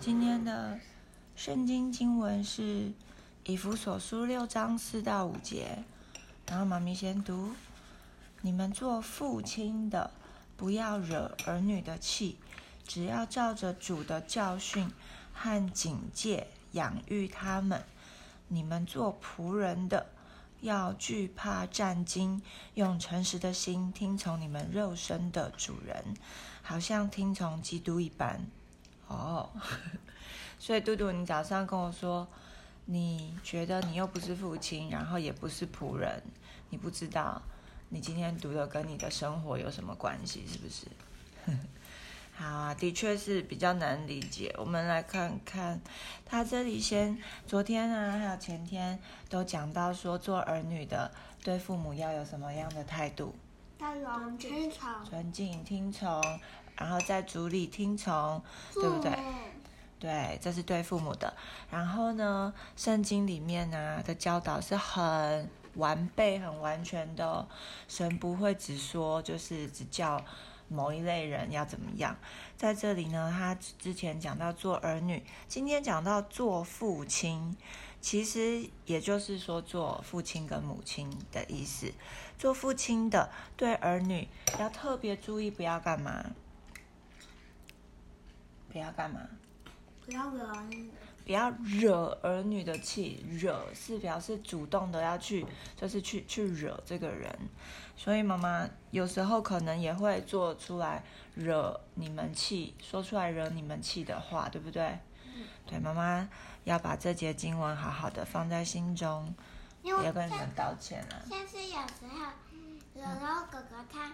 今天的圣经经文是以弗所书六章四到五节，然后妈咪先读：你们做父亲的，不要惹儿女的气，只要照着主的教训和警戒养育他们；你们做仆人的，要惧怕战惊，用诚实的心听从你们肉身的主人，好像听从基督一般。哦，所以嘟嘟，你早上跟我说，你觉得你又不是父亲，然后也不是仆人，你不知道你今天读的跟你的生活有什么关系，是不是？好啊，的确是比较难理解。我们来看看，他这里先昨天啊，还有前天都讲到说，做儿女的对父母要有什么样的态度？听从，尊敬、听从，然后在主里听从，对不对？对，这是对父母的。然后呢，圣经里面呢的教导是很完备、很完全的哦。神不会只说，就是只叫某一类人要怎么样。在这里呢，他之前讲到做儿女，今天讲到做父亲，其实也就是说做父亲跟母亲的意思。做父亲的对儿女要特别注意，不要干嘛？不要干嘛？不要惹儿女。不要惹儿女的气，惹是表示主动的要去，就是去去惹这个人。所以妈妈有时候可能也会做出来惹你们气，说出来惹你们气的话，对不对？对，妈妈要把这节经文好好的放在心中，因为也跟你们道歉啊。像是有时候，有时候哥哥他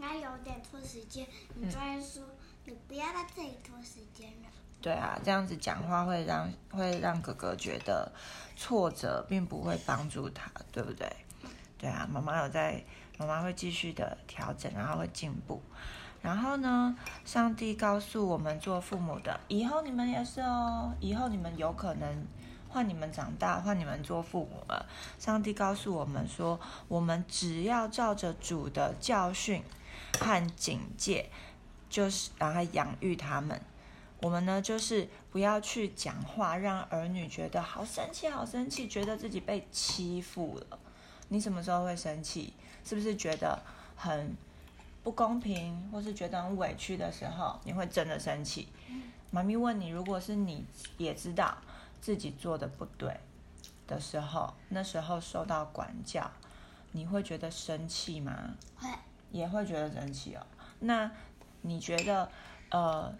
他有点拖时间，你就会说你不要在这里拖时间了。对啊，这样子讲话会让会让哥哥觉得挫折，并不会帮助他，对不对？对啊，妈妈有在，妈妈会继续的调整，然后会进步。然后呢，上帝告诉我们做父母的，以后你们也是哦，以后你们有可能换你们长大，换你们做父母了。上帝告诉我们说，我们只要照着主的教训和警戒，就是然后养育他们。我们呢，就是不要去讲话，让儿女觉得好生气、好生气，觉得自己被欺负了。你什么时候会生气？是不是觉得很不公平，或是觉得很委屈的时候，你会真的生气？妈咪问你，如果是你也知道自己做的不对的时候，那时候受到管教，你会觉得生气吗？会，也会觉得生气哦。那你觉得，呃？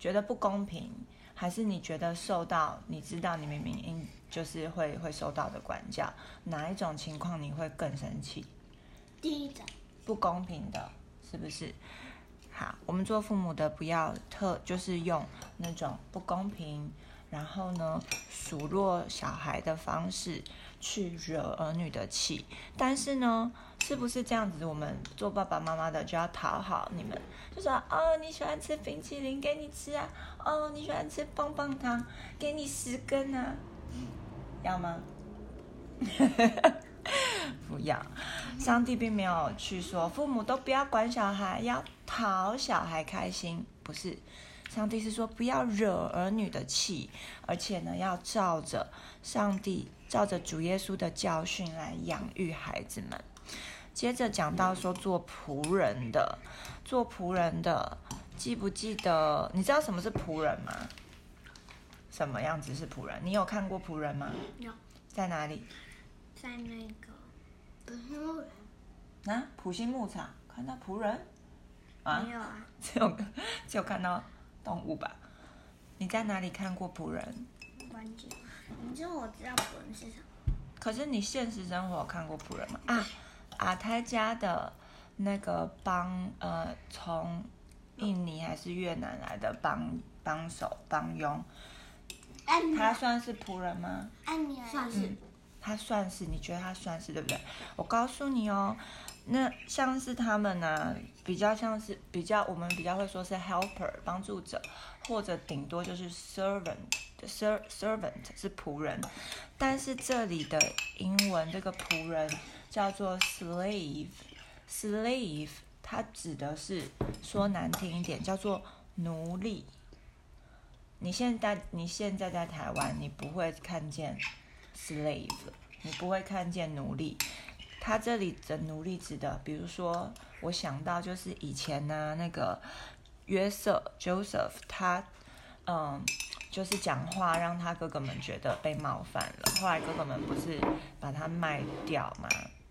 觉得不公平，还是你觉得受到？你知道你明明应就是会会受到的管教，哪一种情况你会更生气？第一种不公平的，是不是？好，我们做父母的不要特就是用那种不公平，然后呢数落小孩的方式去惹儿女的气，但是呢。是不是这样子？我们做爸爸妈妈的就要讨好你们，就说哦，你喜欢吃冰淇淋，给你吃啊；哦，你喜欢吃棒棒糖，给你十根啊，要吗？不要。上帝并没有去说父母都不要管小孩，要讨小孩开心，不是。上帝是说不要惹儿女的气，而且呢，要照着上帝、照着主耶稣的教训来养育孩子们。接着讲到说做仆人的，做仆人的，记不记得？你知道什么是仆人吗？什么样子是仆人？你有看过仆人吗？有，在哪里？在那个普星牧场。啊，普心牧场看到仆人？啊？没有啊，只有只有看到动物吧？你在哪里看过仆人？关键，你知道我知道仆人是什么？可是你现实生活有看过仆人吗？啊？阿泰家的那个帮呃，从印尼还是越南来的帮帮手帮佣，他算是仆人吗？算是，他算是，你觉得他算是对不对？我告诉你哦，那像是他们呢，比较像是比较我们比较会说是 helper 帮助者，或者顶多就是 servant，ser servant 是仆人，但是这里的英文这个仆人。叫做 slave，slave，它指的是说难听一点，叫做奴隶。你现在你现在在台湾，你不会看见 slave，你不会看见奴隶。他这里的奴隶指的，比如说，我想到就是以前呢，那个约瑟 Joseph，他嗯，就是讲话让他哥哥们觉得被冒犯了。后来哥哥们不是把他卖掉嘛，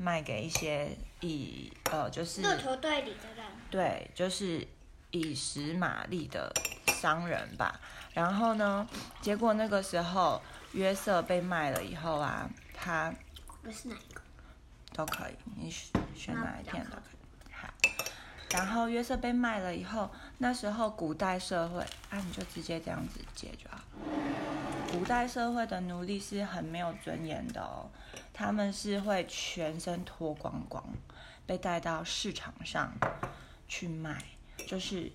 卖给一些以呃，就是骆驼队里的人，对，就是以实马力的商人吧。然后呢，结果那个时候约瑟被卖了以后啊，他不是哪一个？都可以，你选选哪一片都可以。好，然后约瑟被卖了以后，那时候古代社会啊，你就直接这样子接就好。古代社会的奴隶是很没有尊严的哦，他们是会全身脱光光，被带到市场上去卖，就是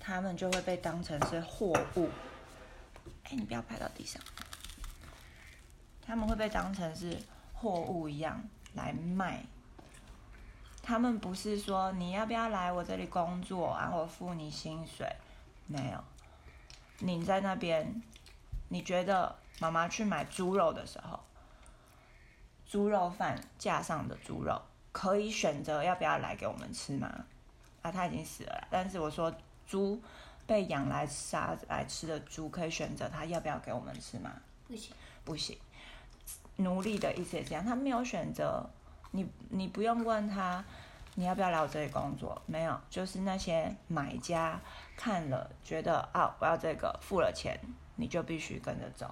他们就会被当成是货物。哎，你不要拍到地上。他们会被当成是货物一样来卖。他们不是说你要不要来我这里工作啊，我付你薪水，没有。你在那边，你觉得妈妈去买猪肉的时候，猪肉饭架上的猪肉可以选择要不要来给我们吃吗？啊，他已经死了，但是我说猪被养来杀来吃的猪，可以选择他要不要给我们吃吗？不行，不行。奴隶的意思也是这样，他没有选择，你你不用问他你要不要来我这里工作，没有，就是那些买家看了觉得啊我要这个，付了钱你就必须跟着走，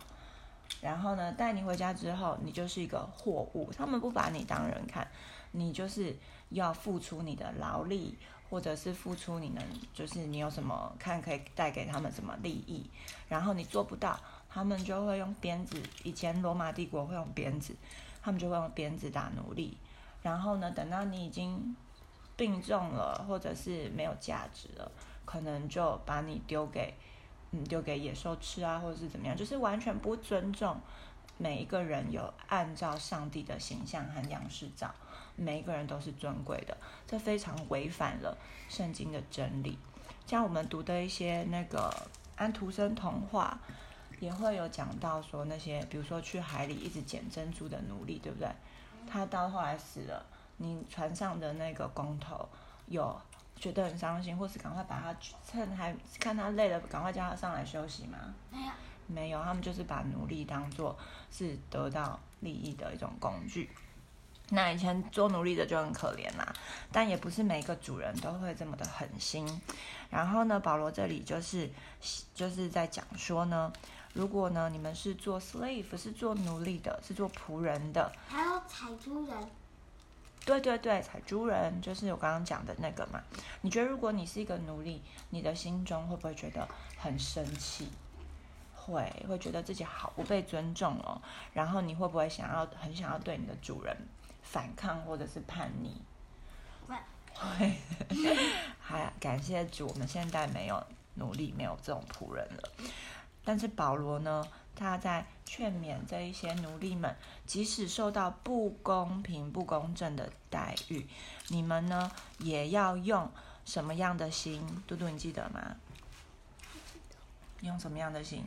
然后呢带你回家之后，你就是一个货物，他们不把你当人看，你就是要付出你的劳力，或者是付出你能就是你有什么看可以带给他们什么利益，然后你做不到。他们就会用鞭子，以前罗马帝国会用鞭子，他们就会用鞭子打奴隶。然后呢，等到你已经病重了，或者是没有价值了，可能就把你丢给，嗯，丢给野兽吃啊，或者是怎么样，就是完全不尊重每一个人，有按照上帝的形象和样式造，每一个人都是尊贵的，这非常违反了圣经的真理。像我们读的一些那个安徒生童话。也会有讲到说那些，比如说去海里一直捡珍珠的奴隶，对不对？他到后来死了，你船上的那个工头有觉得很伤心，或是赶快把他趁还看他累了，赶快叫他上来休息吗？没有，没有，他们就是把奴隶当做是得到利益的一种工具。那以前做奴隶的就很可怜啦，但也不是每个主人都会这么的狠心。然后呢，保罗这里就是就是在讲说呢。如果呢，你们是做 slave，是做奴隶的，是做仆人的，还有采珠人，对对对，采珠人就是我刚刚讲的那个嘛。你觉得如果你是一个奴隶，你的心中会不会觉得很生气？会，会觉得自己好不被尊重哦。然后你会不会想要很想要对你的主人反抗或者是叛逆？会，会。还感谢主，我们现在没有奴隶，没有这种仆人了。但是保罗呢，他在劝勉这一些奴隶们，即使受到不公平、不公正的待遇，你们呢也要用什么样的心？嘟嘟，你记得吗？用什么样的心？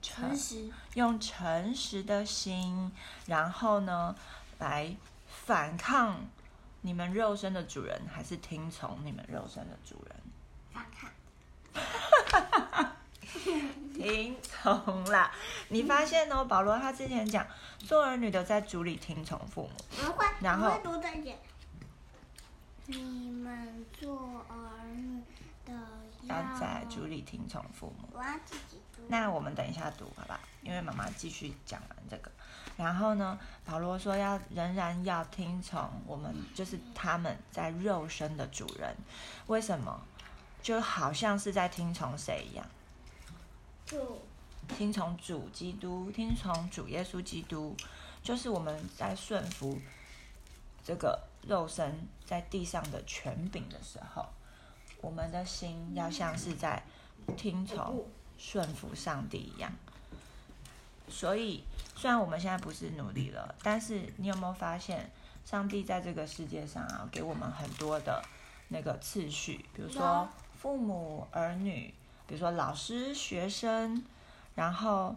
诚实。用诚实的心，然后呢，来反抗你们肉身的主人，还是听从你们肉身的主人？反抗。听从啦！你发现哦，保罗他之前讲，做儿女的在主里听从父母，然后。你们做儿女的要在主里听从父母。我要自己读。那我们等一下读好吧？因为妈妈继续讲完这个。然后呢，保罗说要仍然要听从我们，就是他们在肉身的主人。为什么？就好像是在听从谁一样，主，听从主基督，听从主耶稣基督，就是我们在顺服这个肉身在地上的权柄的时候，我们的心要像是在听从顺服上帝一样。所以，虽然我们现在不是奴隶了，但是你有没有发现，上帝在这个世界上啊，给我们很多的那个次序，比如说。父母、儿女，比如说老师、学生，然后，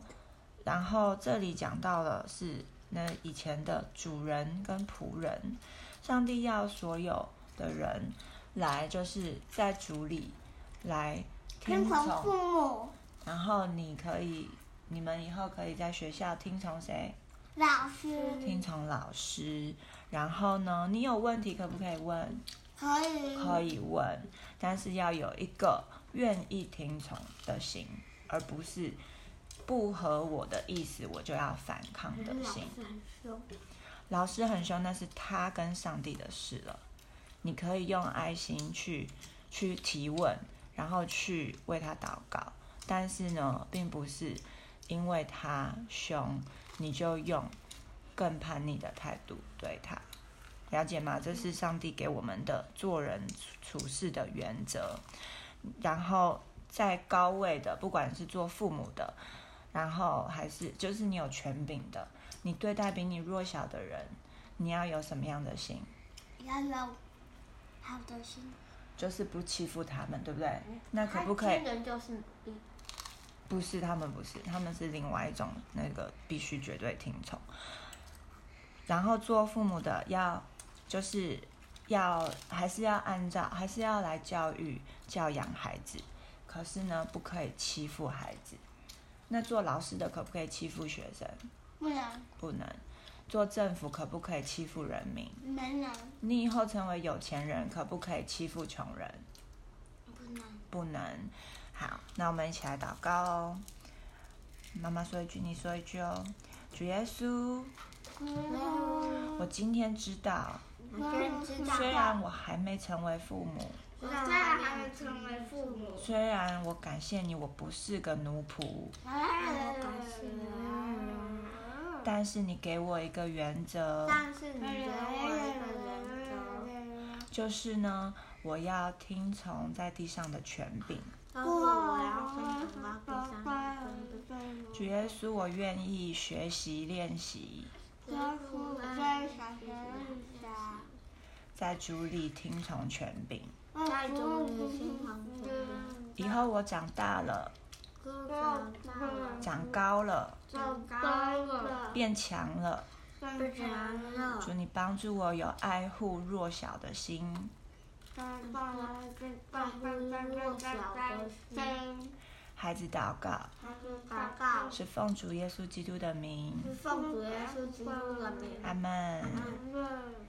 然后这里讲到了是那以前的主人跟仆人，上帝要所有的人来，就是在主里来听听从父，母、然后你可以，你们以后可以在学校听从谁？老师，听从老师。然后呢，你有问题可不可以问？可以问，但是要有一个愿意听从的心，而不是不合我的意思我就要反抗的心。老师很凶，那是他跟上帝的事了。你可以用爱心去去提问，然后去为他祷告，但是呢，并不是因为他凶，你就用更叛逆的态度对他。了解吗？这是上帝给我们的做人处事的原则。然后在高位的，不管是做父母的，然后还是就是你有权柄的，你对待比你弱小的人，你要有什么样的心？要有好的心，就是不欺负他们，对不对？那可不可以？人就是不是，他们不是，他们是另外一种那个必须绝对听从。然后做父母的要就是要还是要按照还是要来教育教养孩子，可是呢不可以欺负孩子。那做老师的可不可以欺负学生？不能不能。做政府可不可以欺负人民？没能你以后成为有钱人，可不可以欺负穷人？不能不能。好，那我们一起来祷告哦。妈妈说一句，你说一句哦。主耶稣，我今天知道，虽然我还没成为父母，虽然还没成为父母，虽然我感谢你，我不是个奴仆，但是你给我一个原则，但是你给我一个原则，就是呢，我要听从在地上的权柄。但是我要分享到第三个主耶稣，我愿意学习练习，在主里听从权柄。在主里听从权以后我长大了，长高了，长高了，变强了。变强了，主，你帮助我有爱护弱小的心。保护弱小的心。孩子祷告祷告，是奉主耶稣基督的名，奉主耶稣基督的名。阿门。嗯